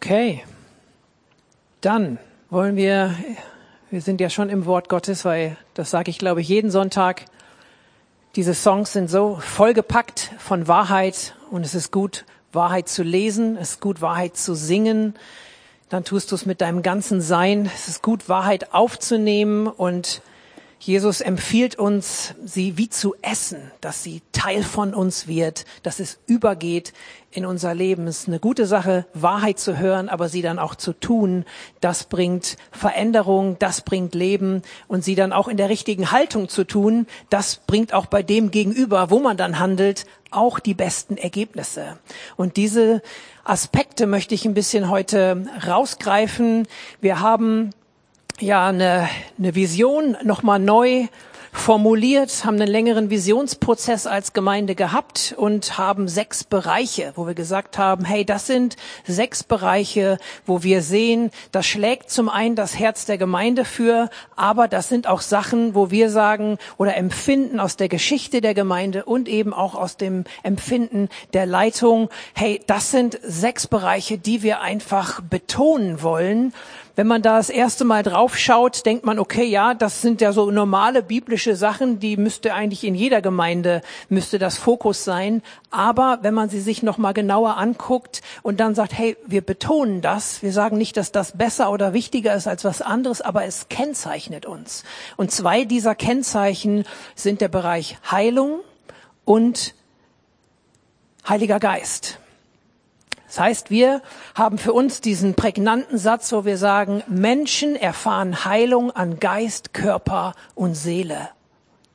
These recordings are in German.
Okay, dann wollen wir, wir sind ja schon im Wort Gottes, weil das sage ich, glaube ich, jeden Sonntag. Diese Songs sind so vollgepackt von Wahrheit und es ist gut, Wahrheit zu lesen, es ist gut, Wahrheit zu singen. Dann tust du es mit deinem ganzen Sein. Es ist gut, Wahrheit aufzunehmen und Jesus empfiehlt uns, sie wie zu essen, dass sie Teil von uns wird, dass es übergeht in unser Leben. Es ist eine gute Sache, Wahrheit zu hören, aber sie dann auch zu tun. Das bringt Veränderung, das bringt Leben und sie dann auch in der richtigen Haltung zu tun. Das bringt auch bei dem Gegenüber, wo man dann handelt, auch die besten Ergebnisse. Und diese Aspekte möchte ich ein bisschen heute rausgreifen. Wir haben ja eine, eine Vision nochmal neu formuliert, haben einen längeren Visionsprozess als Gemeinde gehabt und haben sechs Bereiche, wo wir gesagt haben, hey, das sind sechs Bereiche, wo wir sehen, das schlägt zum einen das Herz der Gemeinde für, aber das sind auch Sachen, wo wir sagen oder empfinden aus der Geschichte der Gemeinde und eben auch aus dem Empfinden der Leitung, hey, das sind sechs Bereiche, die wir einfach betonen wollen, wenn man da das erste Mal drauf schaut, denkt man, okay, ja, das sind ja so normale biblische Sachen, die müsste eigentlich in jeder Gemeinde, müsste das Fokus sein. Aber wenn man sie sich nochmal genauer anguckt und dann sagt, hey, wir betonen das, wir sagen nicht, dass das besser oder wichtiger ist als was anderes, aber es kennzeichnet uns. Und zwei dieser Kennzeichen sind der Bereich Heilung und Heiliger Geist. Das heißt, wir haben für uns diesen prägnanten Satz, wo wir sagen, Menschen erfahren Heilung an Geist, Körper und Seele.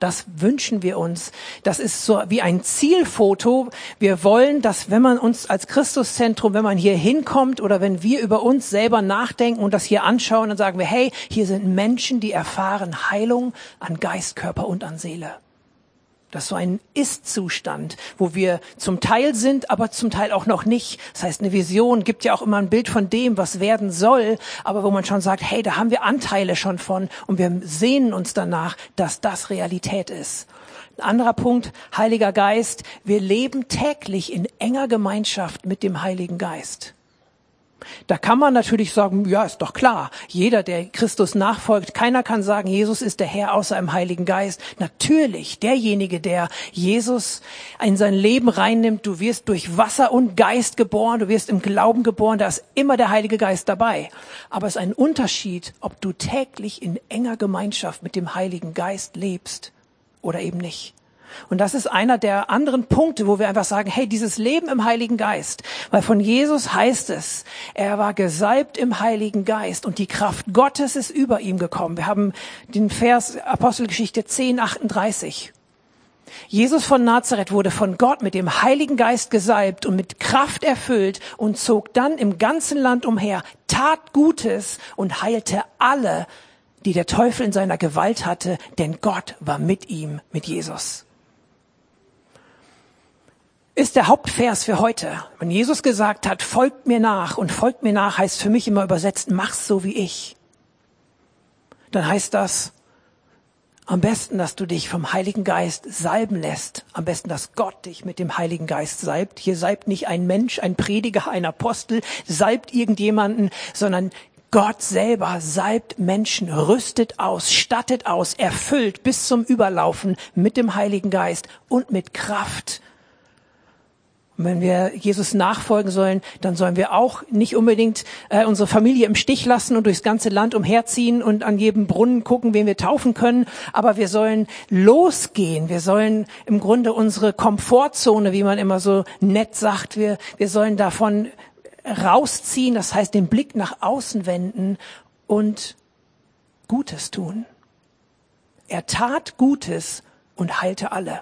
Das wünschen wir uns. Das ist so wie ein Zielfoto. Wir wollen, dass wenn man uns als Christuszentrum, wenn man hier hinkommt oder wenn wir über uns selber nachdenken und das hier anschauen, dann sagen wir, hey, hier sind Menschen, die erfahren Heilung an Geist, Körper und an Seele. Das ist so ein Ist-Zustand, wo wir zum Teil sind, aber zum Teil auch noch nicht. Das heißt, eine Vision gibt ja auch immer ein Bild von dem, was werden soll, aber wo man schon sagt, hey, da haben wir Anteile schon von und wir sehnen uns danach, dass das Realität ist. Ein anderer Punkt, Heiliger Geist. Wir leben täglich in enger Gemeinschaft mit dem Heiligen Geist. Da kann man natürlich sagen, ja, ist doch klar, jeder, der Christus nachfolgt, keiner kann sagen, Jesus ist der Herr außer im Heiligen Geist. Natürlich, derjenige, der Jesus in sein Leben reinnimmt, du wirst durch Wasser und Geist geboren, du wirst im Glauben geboren, da ist immer der Heilige Geist dabei. Aber es ist ein Unterschied, ob du täglich in enger Gemeinschaft mit dem Heiligen Geist lebst oder eben nicht. Und das ist einer der anderen Punkte, wo wir einfach sagen, hey, dieses Leben im Heiligen Geist, weil von Jesus heißt es, er war gesalbt im Heiligen Geist und die Kraft Gottes ist über ihm gekommen. Wir haben den Vers Apostelgeschichte 10, 38. Jesus von Nazareth wurde von Gott mit dem Heiligen Geist gesalbt und mit Kraft erfüllt und zog dann im ganzen Land umher, tat Gutes und heilte alle, die der Teufel in seiner Gewalt hatte, denn Gott war mit ihm, mit Jesus ist der Hauptvers für heute. Wenn Jesus gesagt hat, folgt mir nach und folgt mir nach heißt für mich immer übersetzt, mach's so wie ich. Dann heißt das am besten, dass du dich vom Heiligen Geist salben lässt. Am besten, dass Gott dich mit dem Heiligen Geist salbt. Hier salbt nicht ein Mensch, ein Prediger, ein Apostel, salbt irgendjemanden, sondern Gott selber salbt Menschen, rüstet aus, stattet aus, erfüllt bis zum Überlaufen mit dem Heiligen Geist und mit Kraft und wenn wir Jesus nachfolgen sollen, dann sollen wir auch nicht unbedingt äh, unsere Familie im Stich lassen und durchs ganze Land umherziehen und an jedem Brunnen gucken, wen wir taufen können. Aber wir sollen losgehen. Wir sollen im Grunde unsere Komfortzone, wie man immer so nett sagt, wir, wir sollen davon rausziehen. Das heißt, den Blick nach außen wenden und Gutes tun. Er tat Gutes und heilte alle.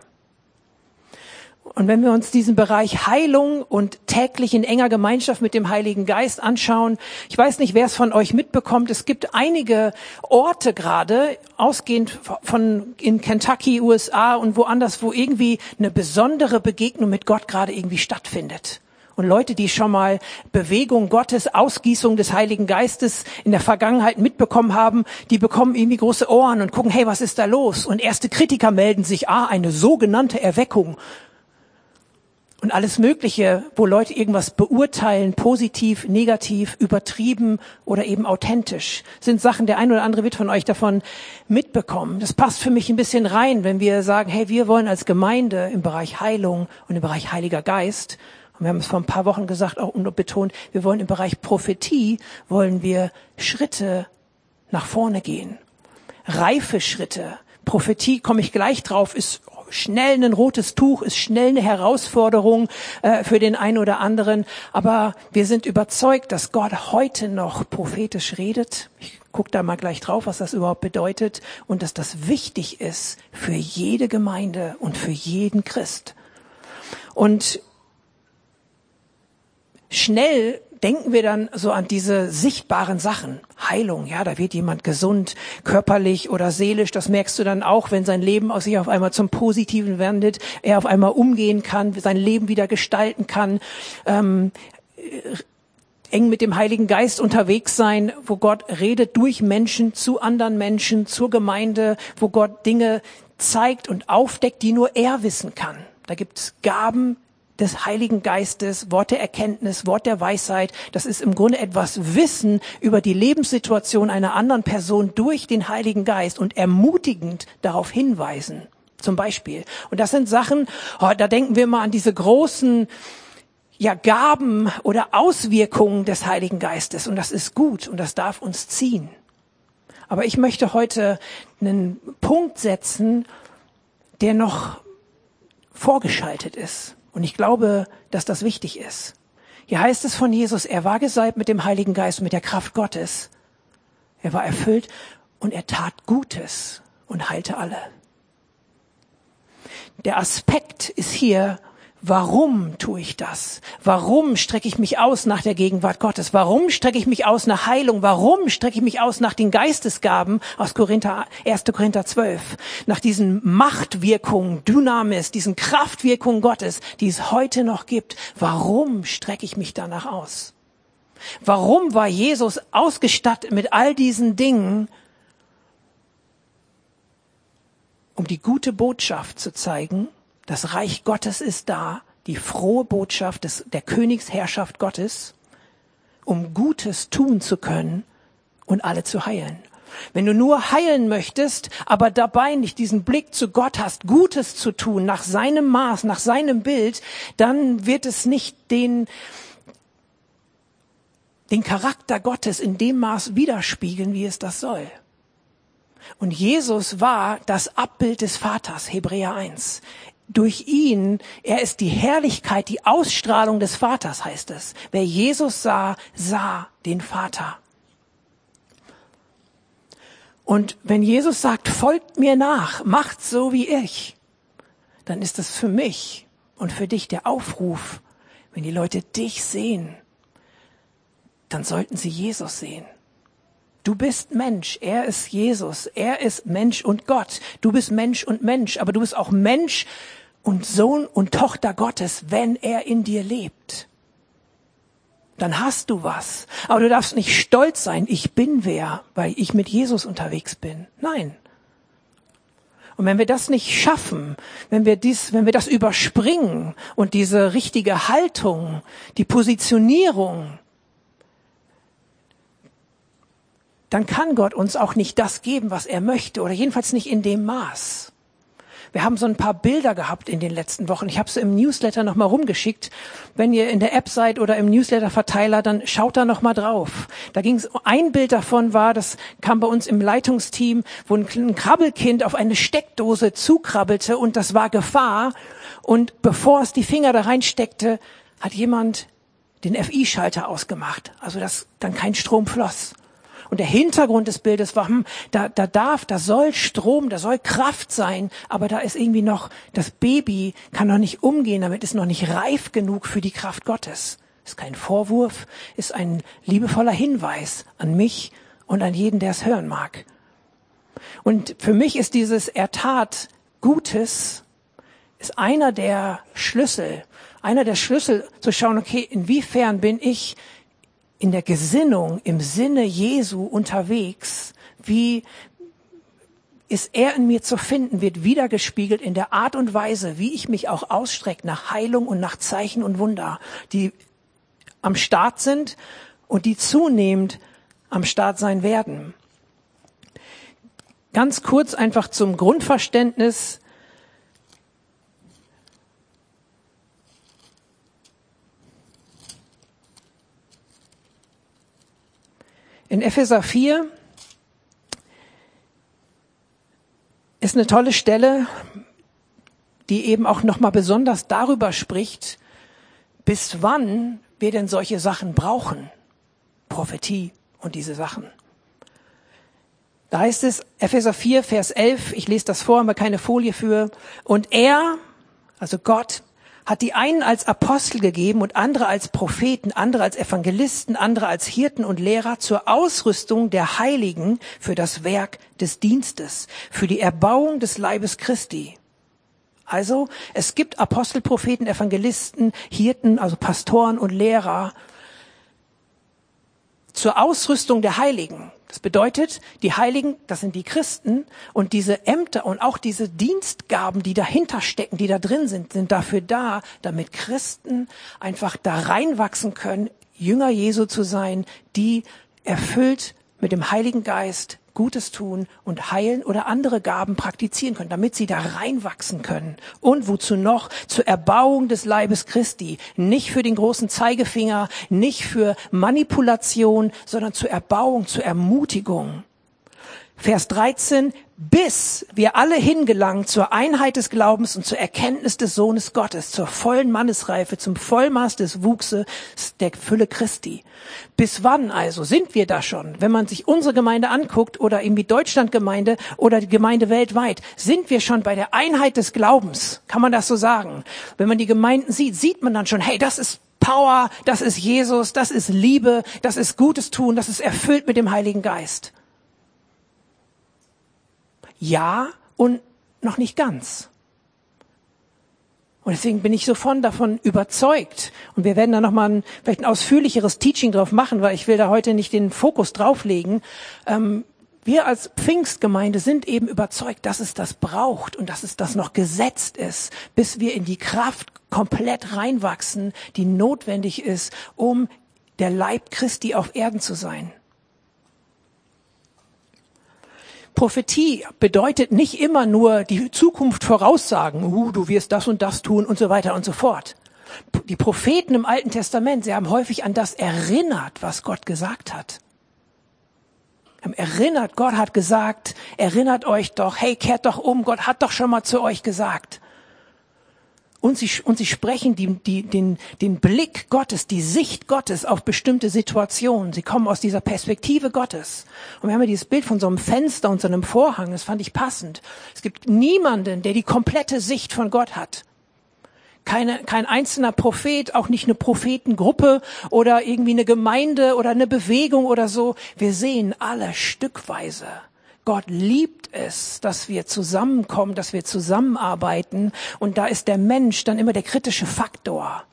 Und wenn wir uns diesen Bereich Heilung und täglich in enger Gemeinschaft mit dem Heiligen Geist anschauen, ich weiß nicht, wer es von euch mitbekommt, es gibt einige Orte gerade, ausgehend von in Kentucky, USA und woanders, wo irgendwie eine besondere Begegnung mit Gott gerade irgendwie stattfindet. Und Leute, die schon mal Bewegung Gottes, Ausgießung des Heiligen Geistes in der Vergangenheit mitbekommen haben, die bekommen irgendwie große Ohren und gucken, hey, was ist da los? Und erste Kritiker melden sich, ah, eine sogenannte Erweckung. Und alles Mögliche, wo Leute irgendwas beurteilen, positiv, negativ, übertrieben oder eben authentisch, sind Sachen, der ein oder andere wird von euch davon mitbekommen. Das passt für mich ein bisschen rein, wenn wir sagen, hey, wir wollen als Gemeinde im Bereich Heilung und im Bereich Heiliger Geist, und wir haben es vor ein paar Wochen gesagt, auch und betont, wir wollen im Bereich Prophetie, wollen wir Schritte nach vorne gehen. Reife Schritte. Prophetie, komme ich gleich drauf, ist schnell ein rotes Tuch, ist schnell eine Herausforderung äh, für den einen oder anderen. Aber wir sind überzeugt, dass Gott heute noch prophetisch redet. Ich guck da mal gleich drauf, was das überhaupt bedeutet. Und dass das wichtig ist für jede Gemeinde und für jeden Christ. Und schnell denken wir dann so an diese sichtbaren Sachen. Heilung, ja, da wird jemand gesund, körperlich oder seelisch. Das merkst du dann auch, wenn sein Leben aus sich auf einmal zum Positiven wendet, er auf einmal umgehen kann, sein Leben wieder gestalten kann. Ähm, eng mit dem Heiligen Geist unterwegs sein, wo Gott redet durch Menschen zu anderen Menschen, zur Gemeinde, wo Gott Dinge zeigt und aufdeckt, die nur er wissen kann. Da gibt es Gaben, des Heiligen Geistes, Wort der Erkenntnis, Wort der Weisheit. Das ist im Grunde etwas Wissen über die Lebenssituation einer anderen Person durch den Heiligen Geist und ermutigend darauf hinweisen. Zum Beispiel. Und das sind Sachen, oh, da denken wir mal an diese großen ja, Gaben oder Auswirkungen des Heiligen Geistes. Und das ist gut und das darf uns ziehen. Aber ich möchte heute einen Punkt setzen, der noch vorgeschaltet ist. Und ich glaube, dass das wichtig ist. Hier heißt es von Jesus, er war gesalbt mit dem Heiligen Geist und mit der Kraft Gottes. Er war erfüllt und er tat Gutes und heilte alle. Der Aspekt ist hier Warum tue ich das? Warum strecke ich mich aus nach der Gegenwart Gottes? Warum strecke ich mich aus nach Heilung? Warum strecke ich mich aus nach den Geistesgaben aus Korinther, 1. Korinther 12? Nach diesen Machtwirkungen, Dynamis, diesen Kraftwirkungen Gottes, die es heute noch gibt. Warum strecke ich mich danach aus? Warum war Jesus ausgestattet mit all diesen Dingen, um die gute Botschaft zu zeigen? Das Reich Gottes ist da, die frohe Botschaft des, der Königsherrschaft Gottes, um Gutes tun zu können und alle zu heilen. Wenn du nur heilen möchtest, aber dabei nicht diesen Blick zu Gott hast, Gutes zu tun, nach seinem Maß, nach seinem Bild, dann wird es nicht den, den Charakter Gottes in dem Maß widerspiegeln, wie es das soll. Und Jesus war das Abbild des Vaters, Hebräer 1 durch ihn, er ist die Herrlichkeit, die Ausstrahlung des Vaters, heißt es. Wer Jesus sah, sah den Vater. Und wenn Jesus sagt, folgt mir nach, macht so wie ich, dann ist das für mich und für dich der Aufruf, wenn die Leute dich sehen, dann sollten sie Jesus sehen. Du bist Mensch, er ist Jesus, er ist Mensch und Gott. Du bist Mensch und Mensch, aber du bist auch Mensch und Sohn und Tochter Gottes, wenn er in dir lebt. Dann hast du was. Aber du darfst nicht stolz sein, ich bin wer, weil ich mit Jesus unterwegs bin. Nein. Und wenn wir das nicht schaffen, wenn wir dies, wenn wir das überspringen und diese richtige Haltung, die Positionierung, dann kann Gott uns auch nicht das geben, was er möchte, oder jedenfalls nicht in dem Maß. Wir haben so ein paar Bilder gehabt in den letzten Wochen. Ich habe sie im Newsletter nochmal rumgeschickt. Wenn ihr in der App seid oder im Newsletter-Verteiler, dann schaut da nochmal drauf. Da ging es, ein Bild davon war, das kam bei uns im Leitungsteam, wo ein, Krabbelkind auf eine Steckdose zukrabbelte und das war Gefahr. Und bevor es die Finger da reinsteckte, hat jemand den FI-Schalter ausgemacht, also dass dann kein Strom floss. Und der Hintergrund des Bildes war, hm, da, da darf, da soll Strom, da soll Kraft sein, aber da ist irgendwie noch, das Baby kann noch nicht umgehen, damit ist noch nicht reif genug für die Kraft Gottes. Ist kein Vorwurf, ist ein liebevoller Hinweis an mich und an jeden, der es hören mag. Und für mich ist dieses Ertat Gutes, ist einer der Schlüssel, einer der Schlüssel zu schauen, okay, inwiefern bin ich in der Gesinnung im Sinne Jesu unterwegs? Wie ist er in mir zu finden, wird wiedergespiegelt in der Art und Weise, wie ich mich auch ausstrecke nach Heilung und nach Zeichen und Wunder, die am Start sind und die zunehmend am Start sein werden. Ganz kurz einfach zum Grundverständnis. In Epheser 4 ist eine tolle Stelle, die eben auch nochmal besonders darüber spricht, bis wann wir denn solche Sachen brauchen. Prophetie und diese Sachen. Da heißt es, Epheser 4, Vers 11, ich lese das vor, haben wir keine Folie für. Und er, also Gott, hat die einen als Apostel gegeben und andere als Propheten, andere als Evangelisten, andere als Hirten und Lehrer zur Ausrüstung der Heiligen für das Werk des Dienstes, für die Erbauung des Leibes Christi. Also, es gibt Apostel, Propheten, Evangelisten, Hirten, also Pastoren und Lehrer zur Ausrüstung der Heiligen. Das bedeutet, die Heiligen, das sind die Christen und diese Ämter und auch diese Dienstgaben, die dahinter stecken, die da drin sind, sind dafür da, damit Christen einfach da reinwachsen können, Jünger Jesu zu sein, die erfüllt mit dem Heiligen Geist Gutes tun und heilen oder andere Gaben praktizieren können, damit sie da reinwachsen können. Und wozu noch? Zur Erbauung des Leibes Christi. Nicht für den großen Zeigefinger, nicht für Manipulation, sondern zur Erbauung, zur Ermutigung. Vers 13, bis wir alle hingelangen zur Einheit des Glaubens und zur Erkenntnis des Sohnes Gottes, zur vollen Mannesreife, zum Vollmaß des Wuchses der Fülle Christi. Bis wann also sind wir da schon? Wenn man sich unsere Gemeinde anguckt oder irgendwie Deutschlandgemeinde oder die Gemeinde weltweit, sind wir schon bei der Einheit des Glaubens. Kann man das so sagen? Wenn man die Gemeinden sieht, sieht man dann schon, hey, das ist Power, das ist Jesus, das ist Liebe, das ist Gutes tun, das ist erfüllt mit dem Heiligen Geist. Ja und noch nicht ganz. Und deswegen bin ich so von davon überzeugt. Und wir werden da nochmal ein, vielleicht ein ausführlicheres Teaching drauf machen, weil ich will da heute nicht den Fokus drauflegen. Ähm, wir als Pfingstgemeinde sind eben überzeugt, dass es das braucht und dass es das noch gesetzt ist, bis wir in die Kraft komplett reinwachsen, die notwendig ist, um der Leib Christi auf Erden zu sein. Prophetie bedeutet nicht immer nur die Zukunft voraussagen, uh, du wirst das und das tun und so weiter und so fort. Die Propheten im Alten Testament, sie haben häufig an das erinnert, was Gott gesagt hat. Erinnert, Gott hat gesagt, erinnert euch doch, hey, kehrt doch um, Gott hat doch schon mal zu euch gesagt. Und sie, und sie sprechen die, die, den, den Blick Gottes, die Sicht Gottes auf bestimmte Situationen. Sie kommen aus dieser Perspektive Gottes. Und wir haben ja dieses Bild von so einem Fenster und so einem Vorhang. Das fand ich passend. Es gibt niemanden, der die komplette Sicht von Gott hat. Keine, kein einzelner Prophet, auch nicht eine Prophetengruppe oder irgendwie eine Gemeinde oder eine Bewegung oder so. Wir sehen alle stückweise. Gott liebt es, dass wir zusammenkommen, dass wir zusammenarbeiten. Und da ist der Mensch dann immer der kritische Faktor.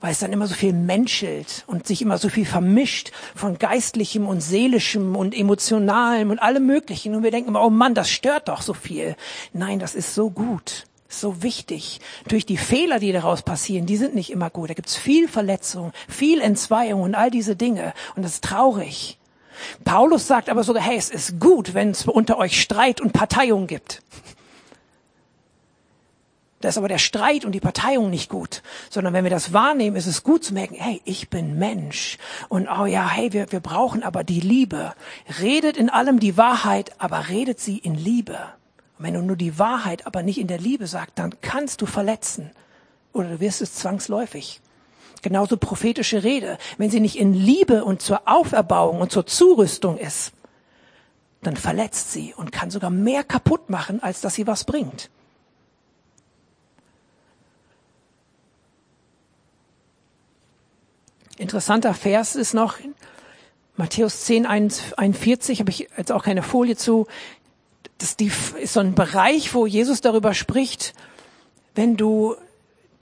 Weil es dann immer so viel menschelt und sich immer so viel vermischt von geistlichem und seelischem und emotionalem und allem Möglichen. Und wir denken immer, oh Mann, das stört doch so viel. Nein, das ist so gut so wichtig. Durch die Fehler, die daraus passieren, die sind nicht immer gut. Da gibt's viel Verletzung, viel Entzweiung und all diese Dinge. Und das ist traurig. Paulus sagt aber sogar, hey, es ist gut, wenn es unter euch Streit und Parteiung gibt. Da ist aber der Streit und die Parteiung nicht gut, sondern wenn wir das wahrnehmen, ist es gut zu merken, hey, ich bin Mensch. Und oh ja, hey, wir, wir brauchen aber die Liebe. Redet in allem die Wahrheit, aber redet sie in Liebe. Und wenn du nur die Wahrheit, aber nicht in der Liebe sagst, dann kannst du verletzen. Oder du wirst es zwangsläufig. Genauso prophetische Rede. Wenn sie nicht in Liebe und zur Auferbauung und zur Zurüstung ist, dann verletzt sie und kann sogar mehr kaputt machen, als dass sie was bringt. Interessanter Vers ist noch Matthäus 10, 41, habe ich jetzt auch keine Folie zu. Das ist so ein Bereich, wo Jesus darüber spricht, wenn du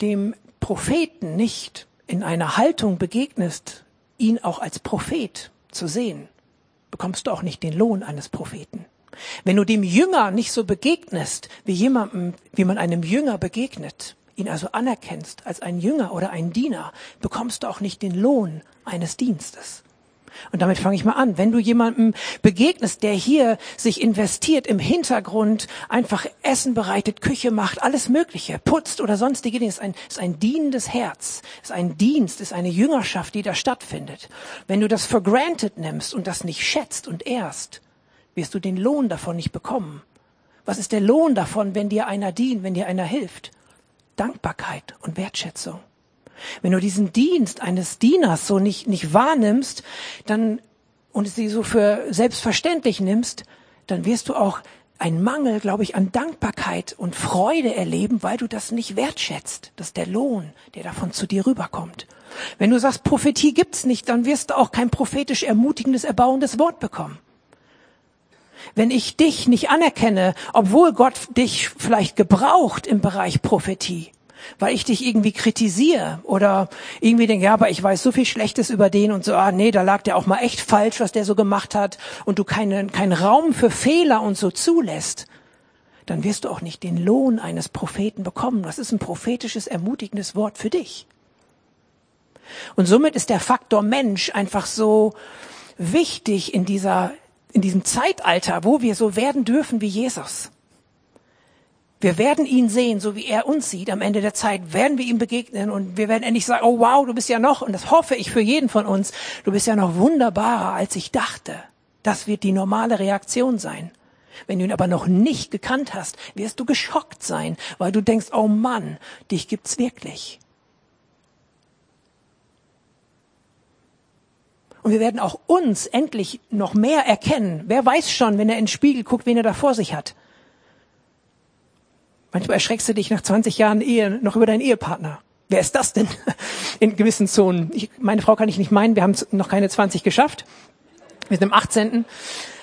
dem Propheten nicht in einer Haltung begegnest, ihn auch als Prophet zu sehen, bekommst du auch nicht den Lohn eines Propheten. Wenn du dem Jünger nicht so begegnest, wie jemandem, wie man einem Jünger begegnet, ihn also anerkennst als ein Jünger oder ein Diener, bekommst du auch nicht den Lohn eines Dienstes. Und damit fange ich mal an. Wenn du jemandem begegnest, der hier sich investiert im Hintergrund, einfach Essen bereitet, Küche macht, alles Mögliche, putzt oder sonstige Dinge, ist ein, ist ein dienendes Herz, ist ein Dienst, ist eine Jüngerschaft, die da stattfindet. Wenn du das for granted nimmst und das nicht schätzt und ehrst, wirst du den Lohn davon nicht bekommen. Was ist der Lohn davon, wenn dir einer dient, wenn dir einer hilft? Dankbarkeit und Wertschätzung. Wenn du diesen Dienst eines Dieners so nicht, nicht wahrnimmst, dann, und sie so für selbstverständlich nimmst, dann wirst du auch einen Mangel, glaube ich, an Dankbarkeit und Freude erleben, weil du das nicht wertschätzt. Das ist der Lohn, der davon zu dir rüberkommt. Wenn du sagst, Prophetie gibt's nicht, dann wirst du auch kein prophetisch ermutigendes, erbauendes Wort bekommen. Wenn ich dich nicht anerkenne, obwohl Gott dich vielleicht gebraucht im Bereich Prophetie, weil ich dich irgendwie kritisiere oder irgendwie denke, ja, aber ich weiß so viel Schlechtes über den und so, ah nee, da lag der auch mal echt falsch, was der so gemacht hat und du keinen keinen Raum für Fehler und so zulässt, dann wirst du auch nicht den Lohn eines Propheten bekommen. Das ist ein prophetisches, ermutigendes Wort für dich. Und somit ist der Faktor Mensch einfach so wichtig in dieser, in diesem Zeitalter, wo wir so werden dürfen wie Jesus. Wir werden ihn sehen, so wie er uns sieht. Am Ende der Zeit werden wir ihm begegnen und wir werden endlich sagen, oh wow, du bist ja noch, und das hoffe ich für jeden von uns, du bist ja noch wunderbarer, als ich dachte. Das wird die normale Reaktion sein. Wenn du ihn aber noch nicht gekannt hast, wirst du geschockt sein, weil du denkst, oh Mann, dich gibt's wirklich. Und wir werden auch uns endlich noch mehr erkennen. Wer weiß schon, wenn er in den Spiegel guckt, wen er da vor sich hat. Manchmal erschreckst du dich nach 20 Jahren Ehe noch über deinen Ehepartner. Wer ist das denn? In gewissen Zonen. Ich, meine Frau kann ich nicht meinen, wir haben noch keine 20 geschafft. Wir sind im 18.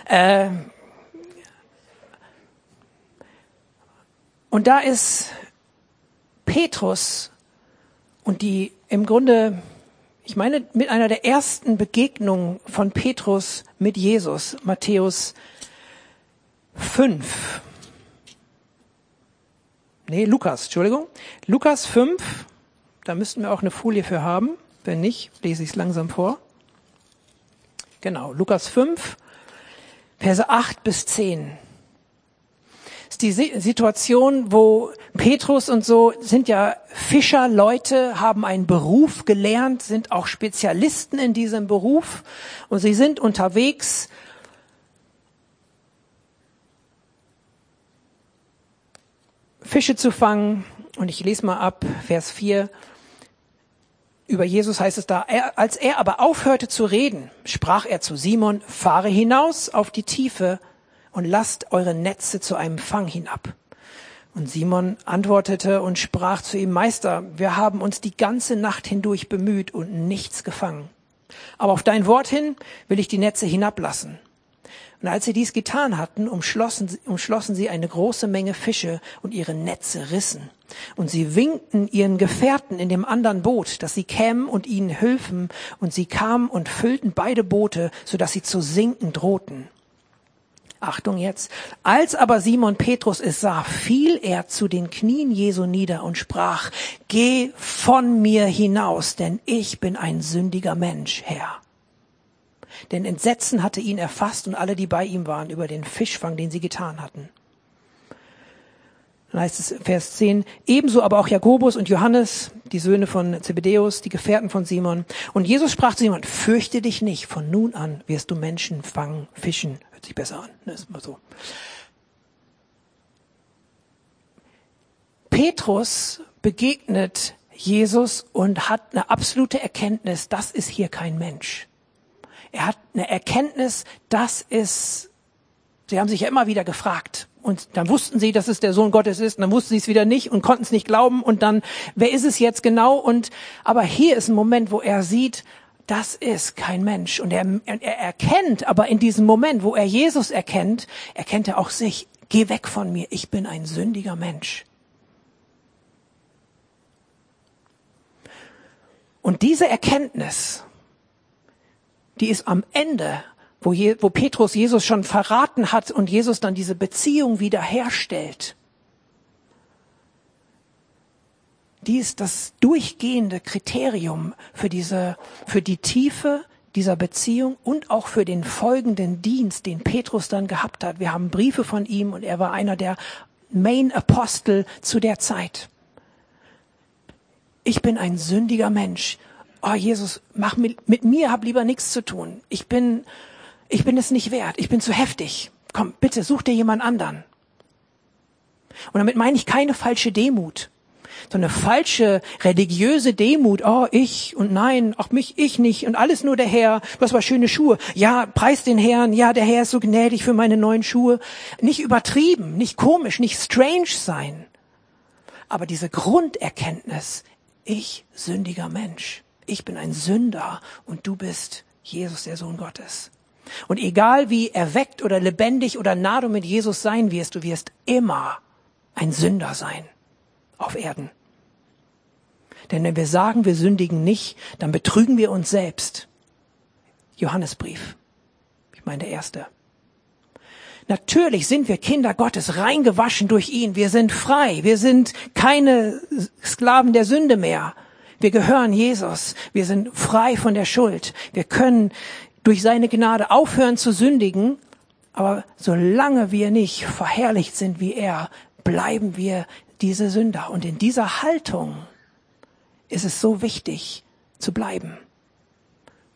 Äh, und da ist Petrus und die im Grunde, ich meine, mit einer der ersten Begegnungen von Petrus mit Jesus, Matthäus 5 nee, Lukas, Entschuldigung. Lukas 5, da müssten wir auch eine Folie für haben. Wenn nicht, lese ich es langsam vor. Genau, Lukas 5, Verse 8 bis 10. Das ist die Situation, wo Petrus und so sind ja Fischerleute, haben einen Beruf gelernt, sind auch Spezialisten in diesem Beruf und sie sind unterwegs Fische zu fangen. Und ich lese mal ab, Vers 4. Über Jesus heißt es da, er, als er aber aufhörte zu reden, sprach er zu Simon, fahre hinaus auf die Tiefe und lasst eure Netze zu einem Fang hinab. Und Simon antwortete und sprach zu ihm, Meister, wir haben uns die ganze Nacht hindurch bemüht und nichts gefangen. Aber auf dein Wort hin will ich die Netze hinablassen. Und als sie dies getan hatten, umschlossen, umschlossen sie eine große Menge Fische und ihre Netze rissen. Und sie winkten ihren Gefährten in dem anderen Boot, dass sie kämen und ihnen hülfen. Und sie kamen und füllten beide Boote, so dass sie zu sinken drohten. Achtung jetzt. Als aber Simon Petrus es sah, fiel er zu den Knien Jesu nieder und sprach, Geh von mir hinaus, denn ich bin ein sündiger Mensch, Herr. Denn Entsetzen hatte ihn erfasst und alle, die bei ihm waren, über den Fischfang, den sie getan hatten. Dann heißt es Vers 10, ebenso aber auch Jakobus und Johannes, die Söhne von Zebedeus, die Gefährten von Simon. Und Jesus sprach zu Simon, fürchte dich nicht, von nun an wirst du Menschen fangen, fischen. Hört sich besser an, ne? ist mal so. Petrus begegnet Jesus und hat eine absolute Erkenntnis, das ist hier kein Mensch. Er hat eine Erkenntnis, das ist, sie haben sich ja immer wieder gefragt. Und dann wussten sie, dass es der Sohn Gottes ist, und dann wussten sie es wieder nicht und konnten es nicht glauben. Und dann, wer ist es jetzt genau? Und, aber hier ist ein Moment, wo er sieht, das ist kein Mensch. Und er, er erkennt, aber in diesem Moment, wo er Jesus erkennt, erkennt er auch sich. Geh weg von mir, ich bin ein sündiger Mensch. Und diese Erkenntnis die ist am Ende wo, Je, wo Petrus Jesus schon verraten hat und Jesus dann diese Beziehung wiederherstellt. Die ist das durchgehende Kriterium für diese, für die Tiefe dieser Beziehung und auch für den folgenden Dienst, den Petrus dann gehabt hat. Wir haben Briefe von ihm und er war einer der Main Apostel zu der Zeit. Ich bin ein sündiger Mensch. Oh Jesus, mach mit, mit mir hab lieber nichts zu tun. Ich bin, ich bin es nicht wert. Ich bin zu heftig. Komm, bitte, such dir jemand anderen. Und damit meine ich keine falsche Demut so eine falsche religiöse Demut. Oh, ich und nein, auch mich, ich nicht und alles nur der Herr. Du hast aber schöne Schuhe. Ja, preis den Herrn. Ja, der Herr ist so gnädig für meine neuen Schuhe. Nicht übertrieben, nicht komisch, nicht strange sein. Aber diese Grunderkenntnis, ich sündiger Mensch. Ich bin ein Sünder und du bist Jesus, der Sohn Gottes. Und egal wie erweckt oder lebendig oder nah du mit Jesus sein wirst, du wirst immer ein Sünder sein auf Erden. Denn wenn wir sagen, wir sündigen nicht, dann betrügen wir uns selbst. Johannesbrief. Ich meine der erste. Natürlich sind wir Kinder Gottes, reingewaschen durch ihn. Wir sind frei. Wir sind keine Sklaven der Sünde mehr. Wir gehören Jesus. Wir sind frei von der Schuld. Wir können durch seine Gnade aufhören zu sündigen. Aber solange wir nicht verherrlicht sind wie er, bleiben wir diese Sünder. Und in dieser Haltung ist es so wichtig zu bleiben.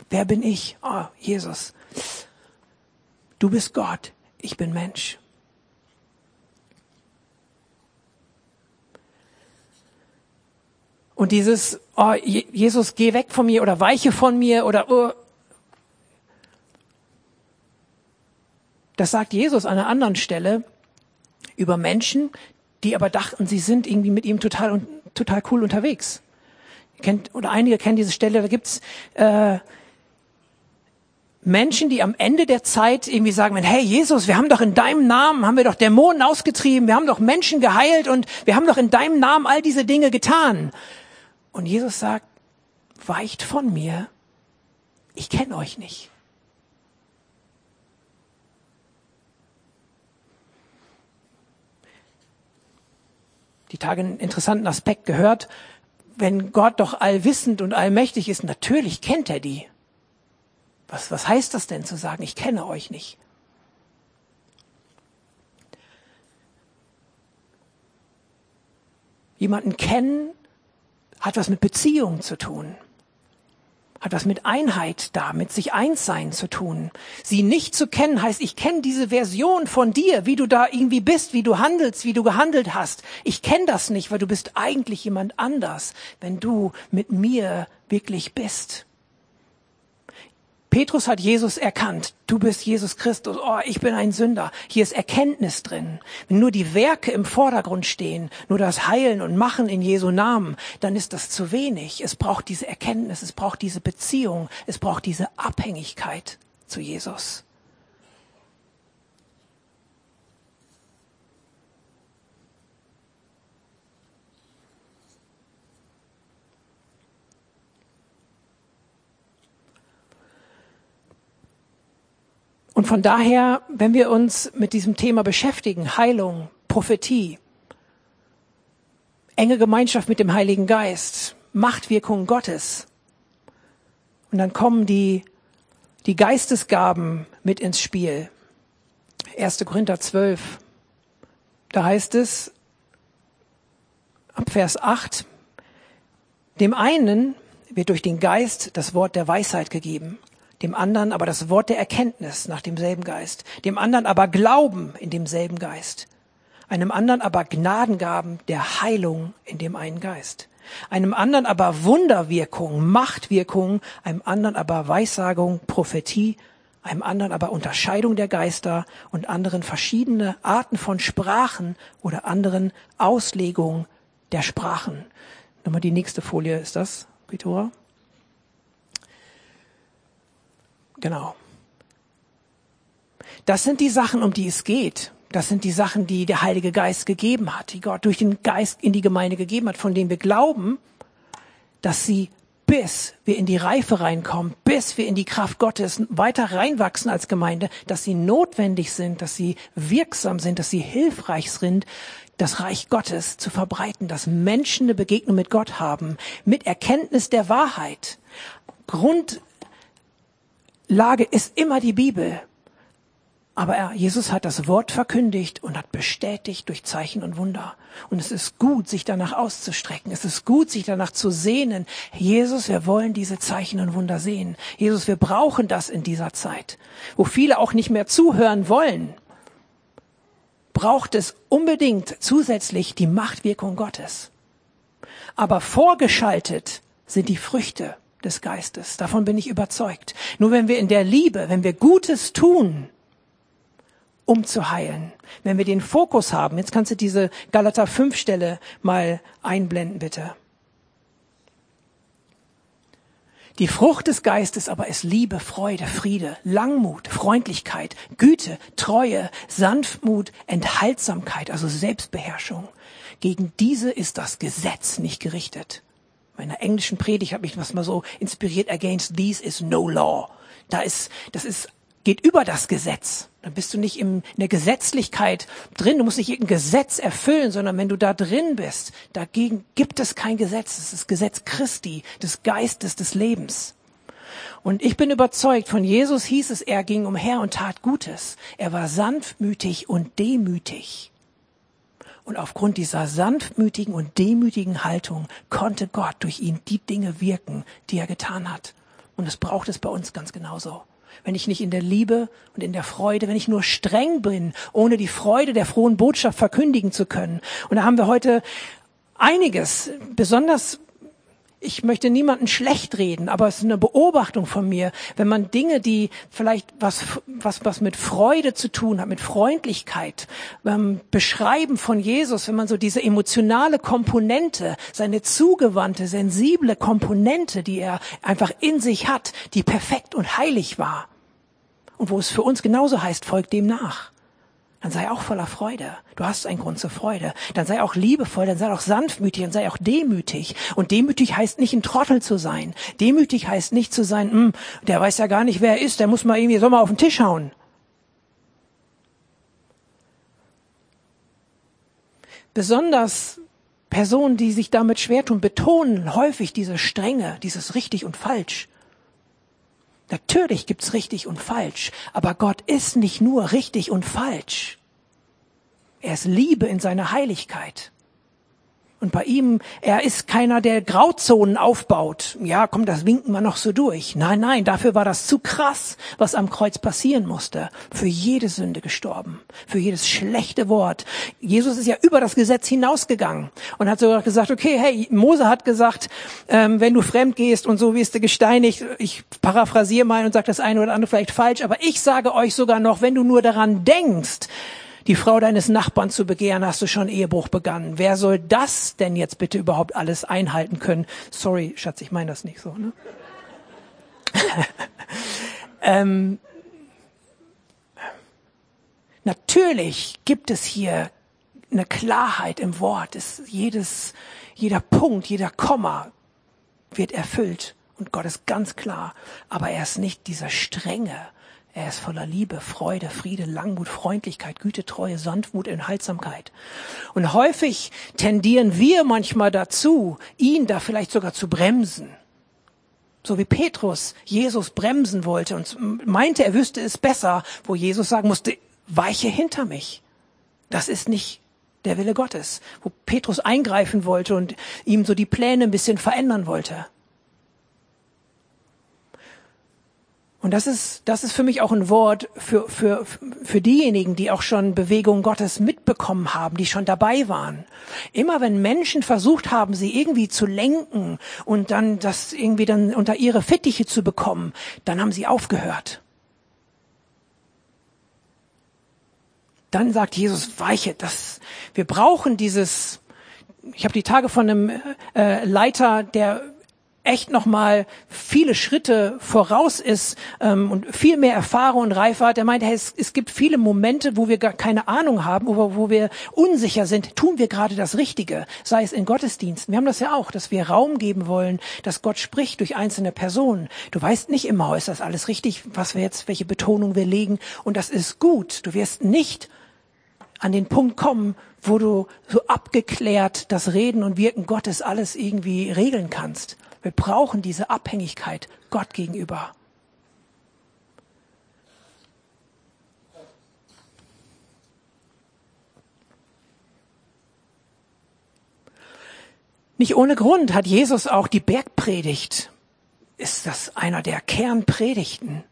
Wer bin ich? Oh, Jesus. Du bist Gott, ich bin Mensch. Und dieses, oh, Jesus, geh weg von mir oder weiche von mir oder, oh, das sagt Jesus an einer anderen Stelle über Menschen, die aber dachten, sie sind irgendwie mit ihm total, total cool unterwegs. Kennt, oder einige kennen diese Stelle, da gibt's äh, Menschen, die am Ende der Zeit irgendwie sagen, hey Jesus, wir haben doch in deinem Namen, haben wir doch Dämonen ausgetrieben, wir haben doch Menschen geheilt und wir haben doch in deinem Namen all diese Dinge getan. Und Jesus sagt, weicht von mir, ich kenne euch nicht. die Tage einen interessanten Aspekt gehört. Wenn Gott doch allwissend und allmächtig ist, natürlich kennt er die. Was, was heißt das denn zu sagen, ich kenne euch nicht? Jemanden kennen hat was mit Beziehung zu tun hat was mit Einheit da, mit sich eins sein zu tun. Sie nicht zu kennen heißt, ich kenne diese Version von dir, wie du da irgendwie bist, wie du handelst, wie du gehandelt hast. Ich kenne das nicht, weil du bist eigentlich jemand anders, wenn du mit mir wirklich bist. Petrus hat Jesus erkannt. Du bist Jesus Christus. Oh, ich bin ein Sünder. Hier ist Erkenntnis drin. Wenn nur die Werke im Vordergrund stehen, nur das Heilen und Machen in Jesu Namen, dann ist das zu wenig. Es braucht diese Erkenntnis, es braucht diese Beziehung, es braucht diese Abhängigkeit zu Jesus. Und von daher, wenn wir uns mit diesem Thema beschäftigen, Heilung, Prophetie, enge Gemeinschaft mit dem Heiligen Geist, Machtwirkung Gottes, und dann kommen die, die Geistesgaben mit ins Spiel. 1. Korinther 12. Da heißt es, ab Vers 8, dem einen wird durch den Geist das Wort der Weisheit gegeben dem anderen aber das Wort der Erkenntnis nach demselben Geist, dem anderen aber Glauben in demselben Geist, einem anderen aber Gnadengaben der Heilung in dem einen Geist, einem anderen aber Wunderwirkung, Machtwirkung, einem anderen aber Weissagung, Prophetie, einem anderen aber Unterscheidung der Geister und anderen verschiedene Arten von Sprachen oder anderen Auslegungen der Sprachen. Nochmal die nächste Folie ist das, Petora. Genau. Das sind die Sachen, um die es geht. Das sind die Sachen, die der Heilige Geist gegeben hat, die Gott durch den Geist in die Gemeinde gegeben hat, von denen wir glauben, dass sie bis wir in die Reife reinkommen, bis wir in die Kraft Gottes weiter reinwachsen als Gemeinde, dass sie notwendig sind, dass sie wirksam sind, dass sie hilfreich sind, das Reich Gottes zu verbreiten, dass Menschen eine Begegnung mit Gott haben, mit Erkenntnis der Wahrheit. Grundlage ist immer die Bibel. Aber er, Jesus hat das Wort verkündigt und hat bestätigt durch Zeichen und Wunder. Und es ist gut, sich danach auszustrecken. Es ist gut, sich danach zu sehnen. Jesus, wir wollen diese Zeichen und Wunder sehen. Jesus, wir brauchen das in dieser Zeit, wo viele auch nicht mehr zuhören wollen. Braucht es unbedingt zusätzlich die Machtwirkung Gottes. Aber vorgeschaltet sind die Früchte des Geistes. Davon bin ich überzeugt. Nur wenn wir in der Liebe, wenn wir Gutes tun, um zu heilen. Wenn wir den Fokus haben, jetzt kannst du diese Galater 5 Stelle mal einblenden, bitte. Die Frucht des Geistes aber ist Liebe, Freude, Friede, Langmut, Freundlichkeit, Güte, Treue, Sanftmut, Enthaltsamkeit, also Selbstbeherrschung. Gegen diese ist das Gesetz nicht gerichtet. In meiner englischen Predigt hat mich was mal so inspiriert, against these is no law. Da ist, das ist geht über das Gesetz. Dann bist du nicht in der Gesetzlichkeit drin. Du musst nicht irgendein Gesetz erfüllen, sondern wenn du da drin bist, dagegen gibt es kein Gesetz. Es ist das Gesetz Christi, des Geistes, des Lebens. Und ich bin überzeugt, von Jesus hieß es, er ging umher und tat Gutes. Er war sanftmütig und demütig. Und aufgrund dieser sanftmütigen und demütigen Haltung konnte Gott durch ihn die Dinge wirken, die er getan hat. Und es braucht es bei uns ganz genauso wenn ich nicht in der Liebe und in der Freude, wenn ich nur streng bin, ohne die Freude der frohen Botschaft verkündigen zu können. Und da haben wir heute einiges, besonders ich möchte niemanden schlecht reden, aber es ist eine Beobachtung von mir, wenn man Dinge, die vielleicht was, was, was mit Freude zu tun hat, mit Freundlichkeit, ähm, beschreiben von Jesus, wenn man so diese emotionale Komponente, seine zugewandte, sensible Komponente, die er einfach in sich hat, die perfekt und heilig war. Und wo es für uns genauso heißt, folgt dem nach dann sei auch voller Freude. Du hast einen Grund zur Freude. Dann sei auch liebevoll, dann sei auch sanftmütig, dann sei auch demütig. Und demütig heißt nicht ein Trottel zu sein. Demütig heißt nicht zu sein, hm, der weiß ja gar nicht, wer er ist, der muss mal irgendwie, soll mal auf den Tisch hauen. Besonders Personen, die sich damit schwer tun, betonen häufig diese Strenge, dieses richtig und falsch. Natürlich gibt's richtig und falsch, aber Gott ist nicht nur richtig und falsch. Er ist Liebe in seiner Heiligkeit. Und bei ihm, er ist keiner, der Grauzonen aufbaut. Ja, komm, das winken wir noch so durch. Nein, nein, dafür war das zu krass, was am Kreuz passieren musste. Für jede Sünde gestorben. Für jedes schlechte Wort. Jesus ist ja über das Gesetz hinausgegangen und hat sogar gesagt, okay, hey, Mose hat gesagt, ähm, wenn du fremd gehst und so wirst du gesteinigt. Ich paraphrasiere mal und sage das eine oder andere vielleicht falsch, aber ich sage euch sogar noch, wenn du nur daran denkst, die Frau deines Nachbarn zu begehren, hast du schon Ehebruch begangen. Wer soll das denn jetzt bitte überhaupt alles einhalten können? Sorry, Schatz, ich meine das nicht so. Ne? ähm, natürlich gibt es hier eine Klarheit im Wort. Es, jedes, jeder Punkt, jeder Komma wird erfüllt. Und Gott ist ganz klar. Aber er ist nicht dieser strenge, er ist voller Liebe, Freude, Friede, Langmut, Freundlichkeit, Güte, Treue, Sanftmut, Enthaltsamkeit. Und häufig tendieren wir manchmal dazu, ihn da vielleicht sogar zu bremsen. So wie Petrus Jesus bremsen wollte und meinte, er wüsste es besser, wo Jesus sagen musste, weiche hinter mich. Das ist nicht der Wille Gottes. Wo Petrus eingreifen wollte und ihm so die Pläne ein bisschen verändern wollte. Und das ist, das ist für mich auch ein Wort für, für, für diejenigen, die auch schon Bewegung Gottes mitbekommen haben, die schon dabei waren. Immer wenn Menschen versucht haben, sie irgendwie zu lenken und dann das irgendwie dann unter ihre Fittiche zu bekommen, dann haben sie aufgehört. Dann sagt Jesus, weiche, das, wir brauchen dieses, ich habe die Tage von einem äh, Leiter, der echt noch mal viele Schritte voraus ist ähm, und viel mehr Erfahrung und Reife hat. Er meint, hey, es, es gibt viele Momente, wo wir gar keine Ahnung haben, wo, wo wir unsicher sind. Tun wir gerade das Richtige? Sei es in Gottesdiensten. Wir haben das ja auch, dass wir Raum geben wollen, dass Gott spricht durch einzelne Personen. Du weißt nicht immer, ist das alles richtig, was wir jetzt, welche Betonung wir legen. Und das ist gut. Du wirst nicht an den Punkt kommen, wo du so abgeklärt das Reden und Wirken Gottes alles irgendwie regeln kannst. Wir brauchen diese Abhängigkeit Gott gegenüber. Nicht ohne Grund hat Jesus auch die Bergpredigt. Ist das einer der Kernpredigten?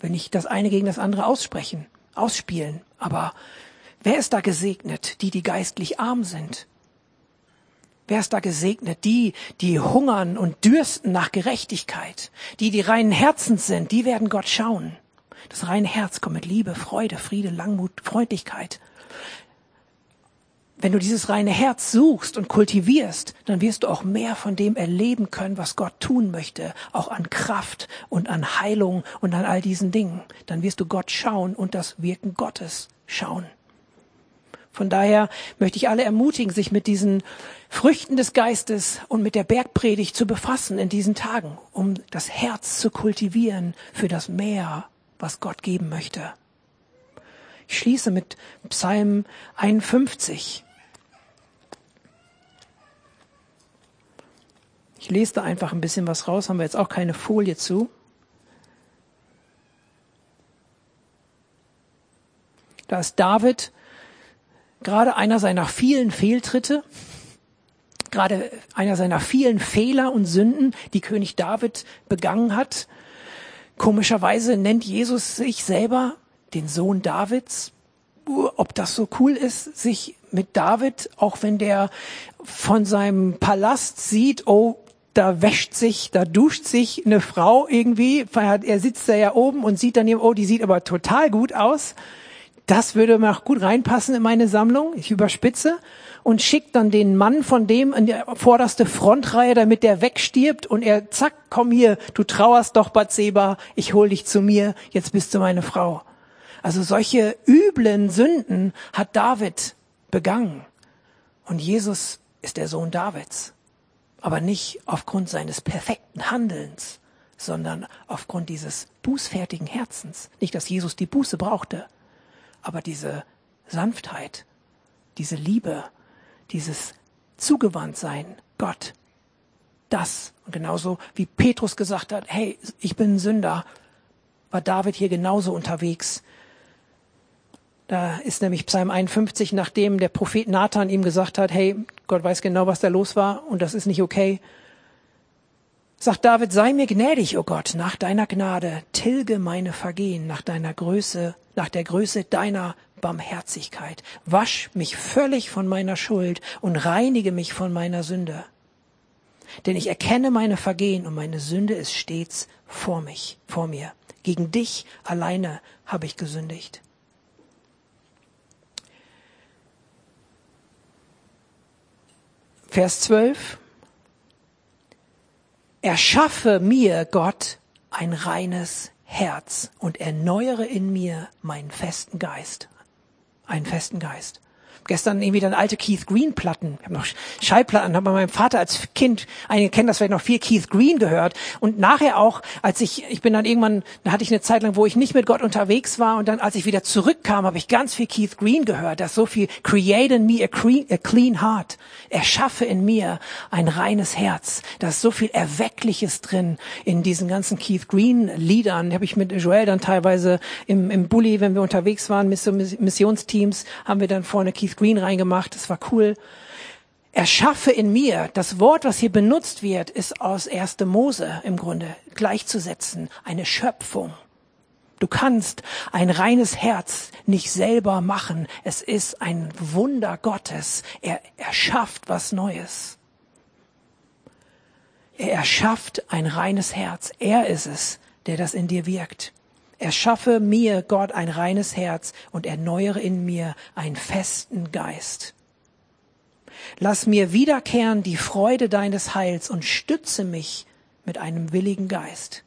Wenn nicht das eine gegen das andere aussprechen, ausspielen. Aber wer ist da gesegnet? Die, die geistlich arm sind. Wer ist da gesegnet? Die, die hungern und dürsten nach Gerechtigkeit. Die, die reinen Herzens sind, die werden Gott schauen. Das reine Herz kommt mit Liebe, Freude, Friede, Langmut, Freundlichkeit. Wenn du dieses reine Herz suchst und kultivierst, dann wirst du auch mehr von dem erleben können, was Gott tun möchte, auch an Kraft und an Heilung und an all diesen Dingen. Dann wirst du Gott schauen und das Wirken Gottes schauen. Von daher möchte ich alle ermutigen, sich mit diesen Früchten des Geistes und mit der Bergpredigt zu befassen in diesen Tagen, um das Herz zu kultivieren für das Meer, was Gott geben möchte. Ich schließe mit Psalm 51. Ich lese da einfach ein bisschen was raus, haben wir jetzt auch keine Folie zu. Da ist David gerade einer seiner vielen Fehltritte, gerade einer seiner vielen Fehler und Sünden, die König David begangen hat. Komischerweise nennt Jesus sich selber den Sohn Davids. Ob das so cool ist, sich mit David, auch wenn der von seinem Palast sieht, oh, da wäscht sich, da duscht sich eine Frau irgendwie, er sitzt da ja oben und sieht dann, oh, die sieht aber total gut aus das würde mir auch gut reinpassen in meine Sammlung. Ich überspitze und schickt dann den Mann von dem in die vorderste Frontreihe, damit der wegstirbt und er, zack, komm hier, du trauerst doch, Batseba, ich hol dich zu mir, jetzt bist du meine Frau. Also solche üblen Sünden hat David begangen. Und Jesus ist der Sohn Davids. Aber nicht aufgrund seines perfekten Handelns, sondern aufgrund dieses bußfertigen Herzens. Nicht, dass Jesus die Buße brauchte, aber diese Sanftheit, diese Liebe, dieses Zugewandtsein, Gott, das, und genauso wie Petrus gesagt hat, hey, ich bin ein Sünder, war David hier genauso unterwegs. Da ist nämlich Psalm 51, nachdem der Prophet Nathan ihm gesagt hat, hey, Gott weiß genau, was da los war und das ist nicht okay. Sagt David, sei mir gnädig, o oh Gott, nach deiner Gnade, tilge meine Vergehen nach deiner Größe nach der Größe deiner Barmherzigkeit. Wasch mich völlig von meiner Schuld und reinige mich von meiner Sünde. Denn ich erkenne meine Vergehen und meine Sünde ist stets vor mich, vor mir. Gegen dich alleine habe ich gesündigt. Vers 12. Erschaffe mir, Gott, ein reines Herz und erneuere in mir meinen festen Geist. Einen festen Geist gestern irgendwie dann alte Keith Green Platten. Ich habe noch Schallplatten, habe bei meinem Vater als Kind, einige kennen das vielleicht noch viel Keith Green gehört und nachher auch, als ich ich bin dann irgendwann, da hatte ich eine Zeit lang, wo ich nicht mit Gott unterwegs war und dann als ich wieder zurückkam, habe ich ganz viel Keith Green gehört, das so viel create in me a clean, a clean heart. Erschaffe in mir ein reines Herz. Da ist so viel erweckliches drin in diesen ganzen Keith Green Liedern. Habe ich mit Joel dann teilweise im im Bulli, wenn wir unterwegs waren, Missionsteams, haben wir dann vorne Keith Green reingemacht, das war cool. Erschaffe in mir, das Wort, was hier benutzt wird, ist aus 1. Mose im Grunde gleichzusetzen, eine Schöpfung. Du kannst ein reines Herz nicht selber machen. Es ist ein Wunder Gottes. Er erschafft was Neues. Er erschafft ein reines Herz. Er ist es, der das in dir wirkt. Erschaffe mir, Gott, ein reines Herz und erneuere in mir einen festen Geist. Lass mir wiederkehren die Freude deines Heils und stütze mich mit einem willigen Geist.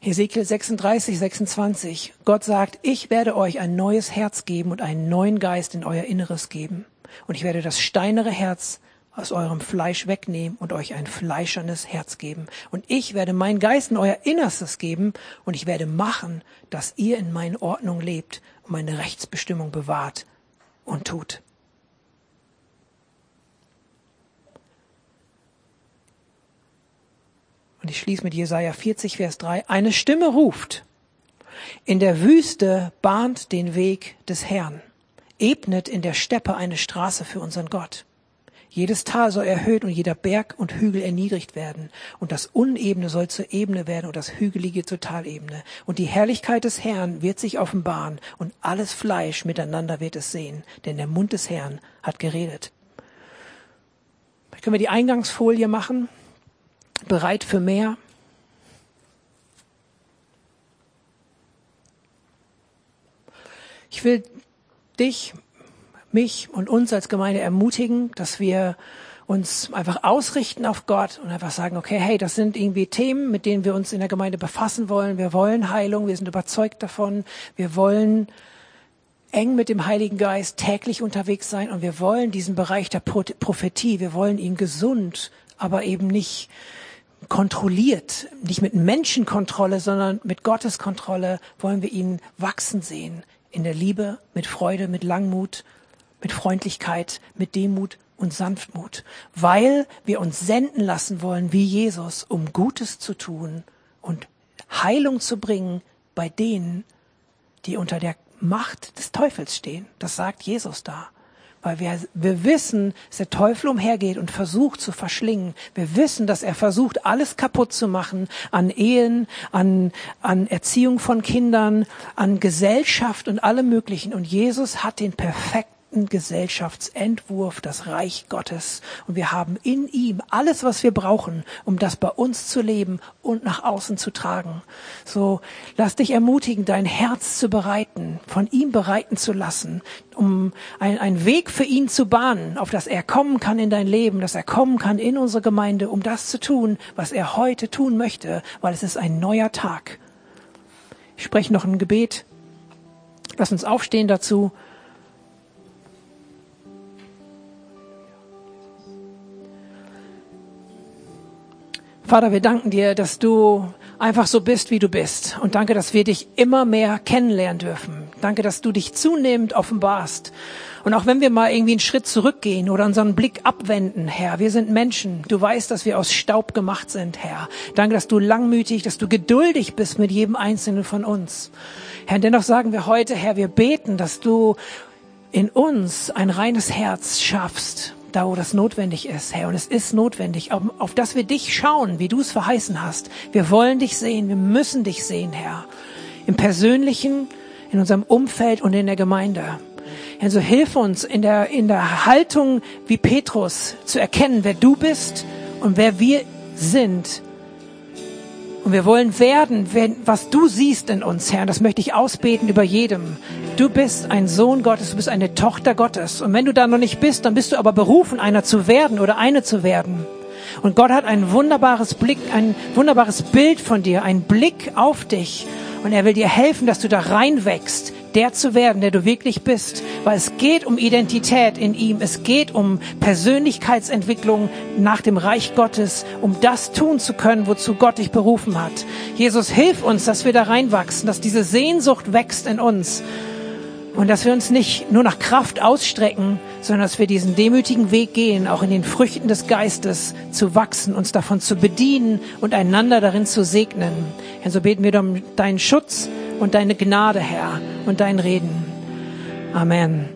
Hesekiel 36, 26. Gott sagt, ich werde euch ein neues Herz geben und einen neuen Geist in euer Inneres geben. Und ich werde das steinere Herz aus eurem Fleisch wegnehmen und euch ein fleischernes Herz geben. Und ich werde meinen Geist in euer Innerstes geben und ich werde machen, dass ihr in meinen Ordnung lebt und meine Rechtsbestimmung bewahrt und tut. Und ich schließe mit Jesaja 40, Vers 3. Eine Stimme ruft. In der Wüste bahnt den Weg des Herrn. Ebnet in der Steppe eine Straße für unseren Gott. Jedes Tal soll erhöht und jeder Berg und Hügel erniedrigt werden. Und das Unebene soll zur Ebene werden und das Hügelige zur Talebene. Und die Herrlichkeit des Herrn wird sich offenbaren und alles Fleisch miteinander wird es sehen. Denn der Mund des Herrn hat geredet. Können wir die Eingangsfolie machen? bereit für mehr? Ich will dich, mich und uns als Gemeinde ermutigen, dass wir uns einfach ausrichten auf Gott und einfach sagen, okay, hey, das sind irgendwie Themen, mit denen wir uns in der Gemeinde befassen wollen. Wir wollen Heilung, wir sind überzeugt davon. Wir wollen eng mit dem Heiligen Geist täglich unterwegs sein und wir wollen diesen Bereich der Prophetie, wir wollen ihn gesund, aber eben nicht kontrolliert, nicht mit Menschenkontrolle, sondern mit Gottes Kontrolle wollen wir ihn wachsen sehen. In der Liebe, mit Freude, mit Langmut, mit Freundlichkeit, mit Demut und Sanftmut, weil wir uns senden lassen wollen wie Jesus, um Gutes zu tun und Heilung zu bringen bei denen, die unter der Macht des Teufels stehen. Das sagt Jesus da. Weil wir, wir wissen, dass der Teufel umhergeht und versucht zu verschlingen. Wir wissen, dass er versucht, alles kaputt zu machen an Ehen, an, an Erziehung von Kindern, an Gesellschaft und allem Möglichen. Und Jesus hat den perfekten perfekten Gesellschaftsentwurf, das Reich Gottes. Und wir haben in ihm alles, was wir brauchen, um das bei uns zu leben und nach außen zu tragen. So, lass dich ermutigen, dein Herz zu bereiten, von ihm bereiten zu lassen, um einen Weg für ihn zu bahnen, auf das er kommen kann in dein Leben, dass er kommen kann in unsere Gemeinde, um das zu tun, was er heute tun möchte, weil es ist ein neuer Tag. Ich spreche noch ein Gebet. Lass uns aufstehen dazu. Vater, wir danken dir, dass du einfach so bist, wie du bist. Und danke, dass wir dich immer mehr kennenlernen dürfen. Danke, dass du dich zunehmend offenbarst. Und auch wenn wir mal irgendwie einen Schritt zurückgehen oder unseren Blick abwenden, Herr, wir sind Menschen. Du weißt, dass wir aus Staub gemacht sind, Herr. Danke, dass du langmütig, dass du geduldig bist mit jedem Einzelnen von uns. Herr, dennoch sagen wir heute, Herr, wir beten, dass du in uns ein reines Herz schaffst da wo das notwendig ist, Herr. Und es ist notwendig, auf, auf das wir dich schauen, wie du es verheißen hast. Wir wollen dich sehen, wir müssen dich sehen, Herr. Im Persönlichen, in unserem Umfeld und in der Gemeinde. Herr, so hilf uns in der, in der Haltung wie Petrus zu erkennen, wer du bist und wer wir sind und wir wollen werden, wenn, was du siehst in uns, Herr. Das möchte ich ausbeten über jedem. Du bist ein Sohn Gottes, du bist eine Tochter Gottes. Und wenn du da noch nicht bist, dann bist du aber berufen, einer zu werden oder eine zu werden. Und Gott hat ein wunderbares Blick, ein wunderbares Bild von dir, ein Blick auf dich. Und er will dir helfen, dass du da reinwächst der zu werden, der du wirklich bist, weil es geht um Identität in ihm, es geht um Persönlichkeitsentwicklung nach dem Reich Gottes, um das tun zu können, wozu Gott dich berufen hat. Jesus, hilf uns, dass wir da reinwachsen, dass diese Sehnsucht wächst in uns und dass wir uns nicht nur nach Kraft ausstrecken, sondern dass wir diesen demütigen Weg gehen, auch in den Früchten des Geistes zu wachsen, uns davon zu bedienen und einander darin zu segnen. Und so beten wir um deinen Schutz und deine Gnade, Herr, und dein Reden. Amen.